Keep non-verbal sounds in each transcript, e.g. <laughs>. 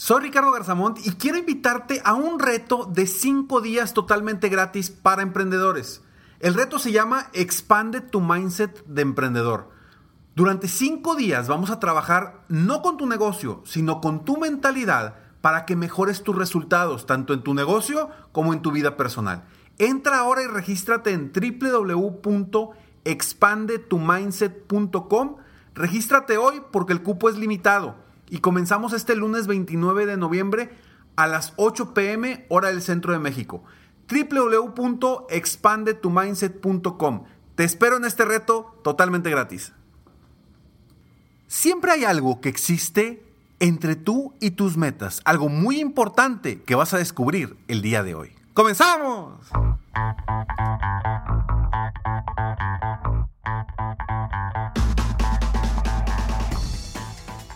Soy Ricardo Garzamont y quiero invitarte a un reto de 5 días totalmente gratis para emprendedores. El reto se llama Expande tu Mindset de Emprendedor. Durante 5 días vamos a trabajar no con tu negocio, sino con tu mentalidad para que mejores tus resultados, tanto en tu negocio como en tu vida personal. Entra ahora y regístrate en www.expandetumindset.com. Regístrate hoy porque el cupo es limitado y comenzamos este lunes 29 de noviembre a las 8 pm hora del centro de México. www.expandetumindset.com. Te espero en este reto totalmente gratis. Siempre hay algo que existe entre tú y tus metas, algo muy importante que vas a descubrir el día de hoy. ¡Comenzamos!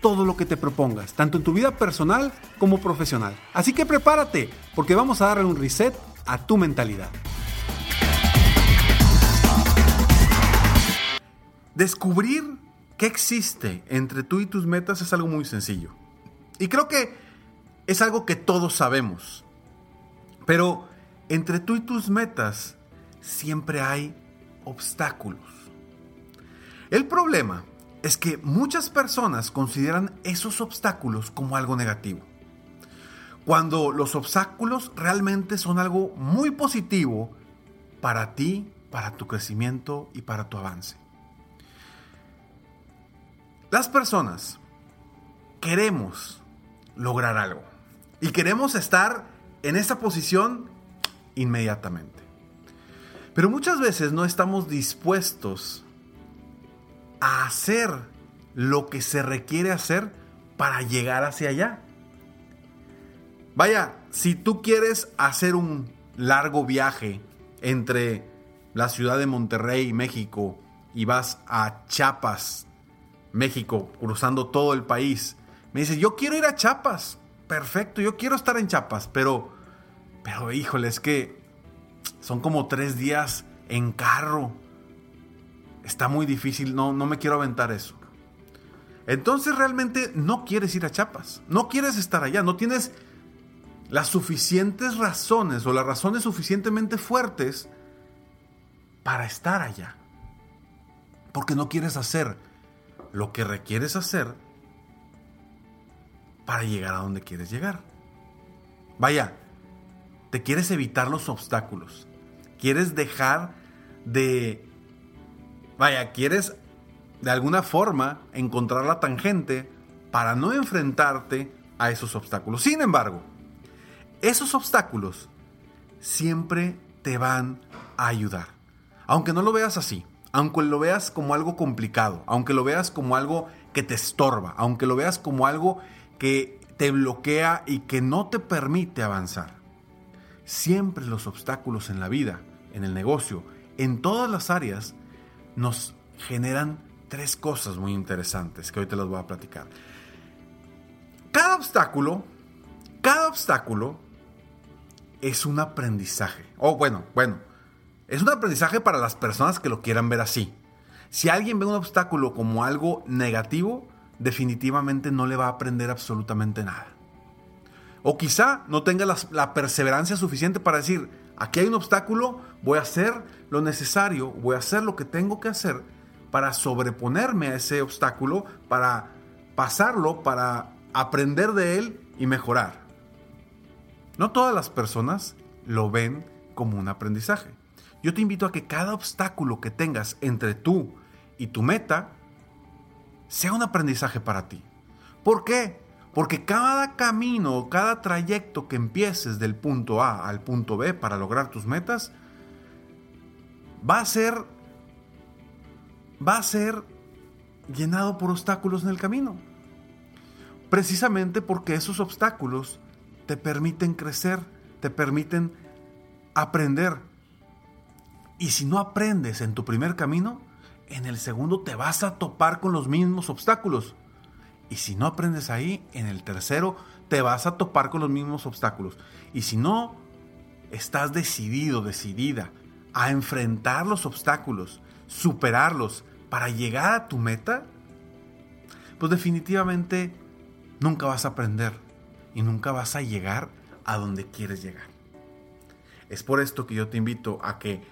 todo lo que te propongas, tanto en tu vida personal como profesional. Así que prepárate, porque vamos a darle un reset a tu mentalidad. Descubrir qué existe entre tú y tus metas es algo muy sencillo. Y creo que es algo que todos sabemos. Pero entre tú y tus metas siempre hay obstáculos. El problema es que muchas personas consideran esos obstáculos como algo negativo. Cuando los obstáculos realmente son algo muy positivo para ti, para tu crecimiento y para tu avance. Las personas queremos lograr algo y queremos estar en esa posición inmediatamente. Pero muchas veces no estamos dispuestos a hacer lo que se requiere hacer para llegar hacia allá. Vaya, si tú quieres hacer un largo viaje entre la ciudad de Monterrey, México, y vas a Chiapas, México, cruzando todo el país, me dices, yo quiero ir a Chiapas, perfecto, yo quiero estar en Chiapas, pero, pero híjole, es que son como tres días en carro está muy difícil, no, no me quiero aventar eso. Entonces realmente no quieres ir a Chiapas, no quieres estar allá, no tienes las suficientes razones o las razones suficientemente fuertes para estar allá. Porque no quieres hacer lo que requieres hacer para llegar a donde quieres llegar. Vaya, te quieres evitar los obstáculos. Quieres dejar de Vaya, quieres de alguna forma encontrar la tangente para no enfrentarte a esos obstáculos. Sin embargo, esos obstáculos siempre te van a ayudar. Aunque no lo veas así, aunque lo veas como algo complicado, aunque lo veas como algo que te estorba, aunque lo veas como algo que te bloquea y que no te permite avanzar. Siempre los obstáculos en la vida, en el negocio, en todas las áreas, nos generan tres cosas muy interesantes que hoy te las voy a platicar. Cada obstáculo, cada obstáculo es un aprendizaje. O oh, bueno, bueno, es un aprendizaje para las personas que lo quieran ver así. Si alguien ve un obstáculo como algo negativo, definitivamente no le va a aprender absolutamente nada. O quizá no tenga la, la perseverancia suficiente para decir, aquí hay un obstáculo, voy a hacer lo necesario, voy a hacer lo que tengo que hacer para sobreponerme a ese obstáculo, para pasarlo, para aprender de él y mejorar. No todas las personas lo ven como un aprendizaje. Yo te invito a que cada obstáculo que tengas entre tú y tu meta sea un aprendizaje para ti. ¿Por qué? Porque cada camino, cada trayecto que empieces del punto A al punto B para lograr tus metas, va a ser va a ser llenado por obstáculos en el camino. Precisamente porque esos obstáculos te permiten crecer, te permiten aprender. Y si no aprendes en tu primer camino, en el segundo te vas a topar con los mismos obstáculos. Y si no aprendes ahí, en el tercero te vas a topar con los mismos obstáculos. Y si no estás decidido, decidida a enfrentar los obstáculos, superarlos para llegar a tu meta, pues definitivamente nunca vas a aprender y nunca vas a llegar a donde quieres llegar. Es por esto que yo te invito a que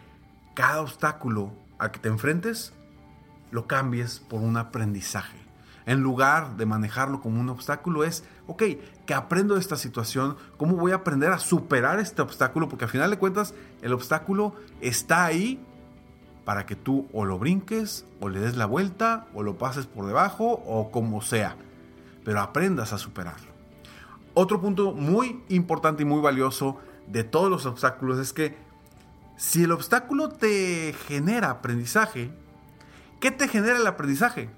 cada obstáculo al que te enfrentes lo cambies por un aprendizaje. En lugar de manejarlo como un obstáculo es, ok, que aprendo de esta situación, ¿cómo voy a aprender a superar este obstáculo? Porque al final de cuentas el obstáculo está ahí para que tú o lo brinques, o le des la vuelta, o lo pases por debajo, o como sea. Pero aprendas a superarlo. Otro punto muy importante y muy valioso de todos los obstáculos es que si el obstáculo te genera aprendizaje, ¿qué te genera el aprendizaje?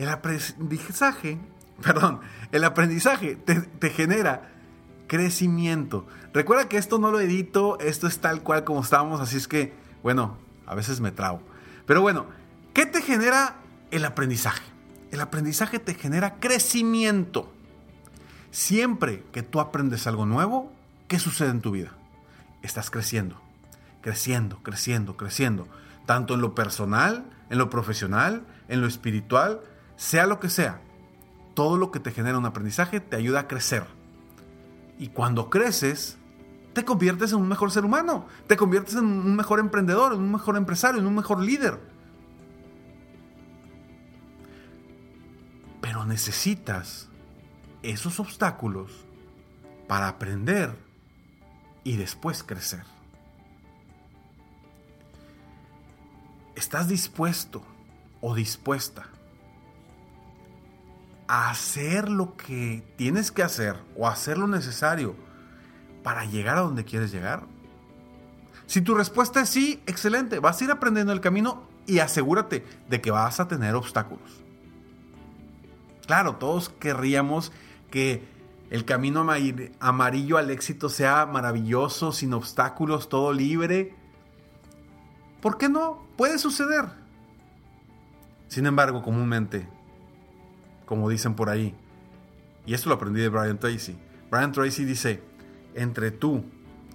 El aprendizaje, <laughs> perdón, el aprendizaje te, genera crecimiento. Recuerda que esto no lo edito, esto es tal cual como estábamos, así es que, bueno, a veces me trago. Pero bueno, ¿qué te genera el aprendizaje? El aprendizaje te genera crecimiento. Siempre que tú aprendes algo nuevo, ¿qué sucede en tu vida? Estás creciendo, creciendo, creciendo, creciendo. Tanto en lo personal, en lo profesional, en lo espiritual, sea lo que sea. Todo lo que te genera un aprendizaje te ayuda a crecer. Y cuando creces, te conviertes en un mejor ser humano, te conviertes en un mejor emprendedor, en un mejor empresario, en un mejor líder. Pero necesitas esos obstáculos para aprender y después crecer. ¿Estás dispuesto o dispuesta hacer lo que tienes que hacer o hacer lo necesario para llegar a donde quieres llegar? Si tu respuesta es sí, excelente, vas a ir aprendiendo el camino y asegúrate de que vas a tener obstáculos. Claro, todos querríamos que el camino amarillo al éxito sea maravilloso, sin obstáculos, todo libre. ¿Por qué no? Puede suceder. Sin embargo, comúnmente, como dicen por ahí, y esto lo aprendí de Brian Tracy, Brian Tracy dice, entre tú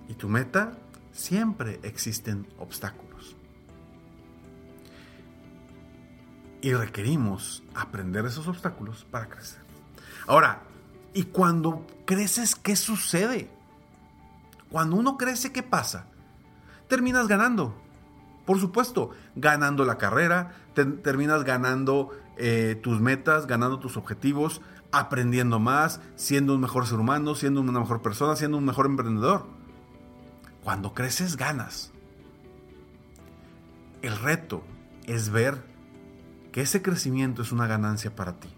y tu meta siempre existen obstáculos. Y requerimos aprender esos obstáculos para crecer. Ahora, ¿y cuando creces qué sucede? Cuando uno crece, ¿qué pasa? Terminas ganando. Por supuesto, ganando la carrera, terminas ganando eh, tus metas, ganando tus objetivos, aprendiendo más, siendo un mejor ser humano, siendo una mejor persona, siendo un mejor emprendedor. Cuando creces, ganas. El reto es ver que ese crecimiento es una ganancia para ti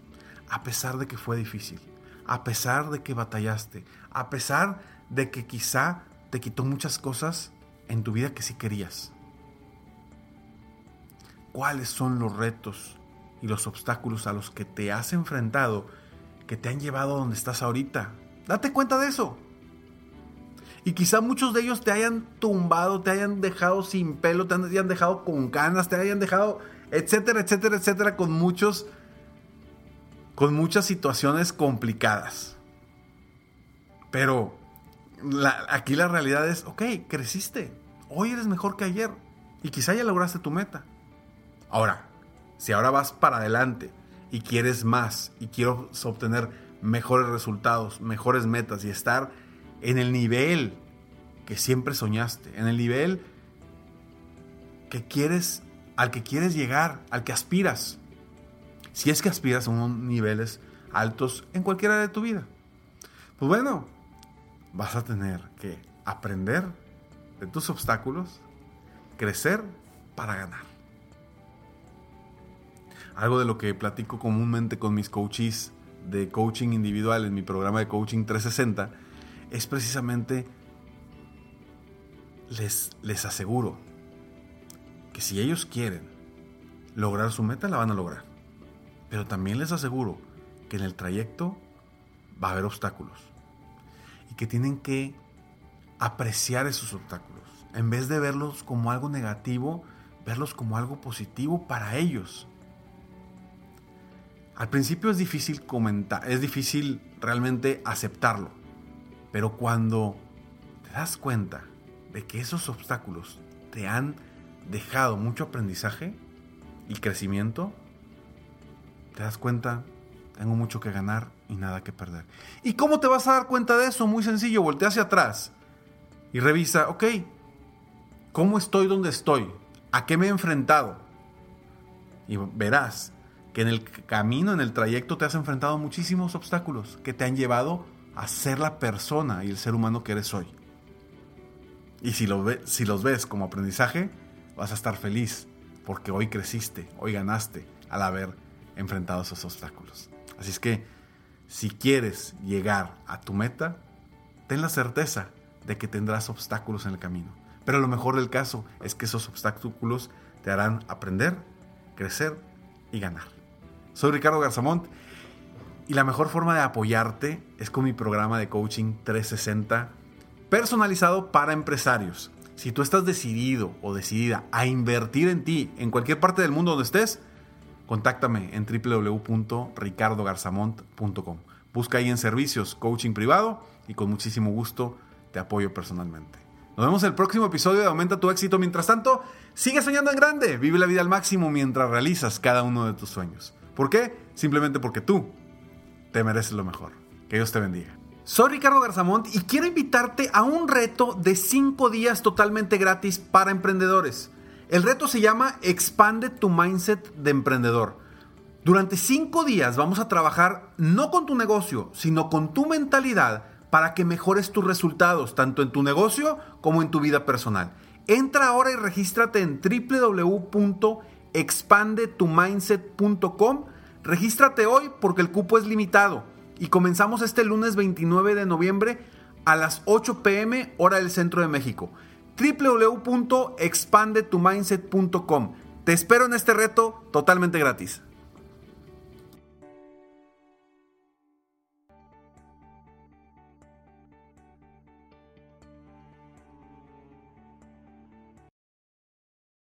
a pesar de que fue difícil, a pesar de que batallaste, a pesar de que quizá te quitó muchas cosas en tu vida que sí querías. ¿Cuáles son los retos y los obstáculos a los que te has enfrentado que te han llevado a donde estás ahorita? Date cuenta de eso. Y quizá muchos de ellos te hayan tumbado, te hayan dejado sin pelo, te hayan dejado con ganas, te hayan dejado, etcétera, etcétera, etcétera, con muchos con muchas situaciones complicadas. Pero aquí la realidad es, ok, creciste, hoy eres mejor que ayer y quizá ya lograste tu meta. Ahora, si ahora vas para adelante y quieres más y quieres obtener mejores resultados, mejores metas y estar en el nivel que siempre soñaste, en el nivel que quieres, al que quieres llegar, al que aspiras, si es que aspiras a unos niveles altos en cualquiera de tu vida. Pues bueno, vas a tener que aprender de tus obstáculos, crecer para ganar. Algo de lo que platico comúnmente con mis coaches de coaching individual en mi programa de coaching 360 es precisamente les, les aseguro que si ellos quieren lograr su meta, la van a lograr. Pero también les aseguro que en el trayecto va a haber obstáculos y que tienen que apreciar esos obstáculos. En vez de verlos como algo negativo, verlos como algo positivo para ellos. Al principio es difícil comentar, es difícil realmente aceptarlo. Pero cuando te das cuenta de que esos obstáculos te han dejado mucho aprendizaje y crecimiento, te das cuenta, tengo mucho que ganar y nada que perder. ¿Y cómo te vas a dar cuenta de eso? Muy sencillo, voltea hacia atrás y revisa, ok, ¿cómo estoy donde estoy? ¿A qué me he enfrentado? Y verás que en el camino, en el trayecto, te has enfrentado muchísimos obstáculos que te han llevado a ser la persona y el ser humano que eres hoy. Y si, si los ves como aprendizaje, vas a estar feliz porque hoy creciste, hoy ganaste al haber enfrentado esos obstáculos. Así es que si quieres llegar a tu meta, ten la certeza de que tendrás obstáculos en el camino. Pero lo mejor del caso es que esos obstáculos te harán aprender, crecer y ganar. Soy Ricardo Garzamont y la mejor forma de apoyarte es con mi programa de coaching 360 personalizado para empresarios. Si tú estás decidido o decidida a invertir en ti en cualquier parte del mundo donde estés, contáctame en www.ricardogarzamont.com. Busca ahí en servicios coaching privado y con muchísimo gusto te apoyo personalmente. Nos vemos en el próximo episodio de Aumenta tu éxito. Mientras tanto, sigue soñando en grande. Vive la vida al máximo mientras realizas cada uno de tus sueños. ¿Por qué? Simplemente porque tú te mereces lo mejor. Que Dios te bendiga. Soy Ricardo Garzamont y quiero invitarte a un reto de 5 días totalmente gratis para emprendedores. El reto se llama Expande tu Mindset de Emprendedor. Durante 5 días vamos a trabajar no con tu negocio, sino con tu mentalidad para que mejores tus resultados, tanto en tu negocio como en tu vida personal. Entra ahora y regístrate en www.expandetumindset.com. Regístrate hoy porque el cupo es limitado y comenzamos este lunes 29 de noviembre a las 8 pm hora del centro de México. www.expandetumindset.com. Te espero en este reto totalmente gratis.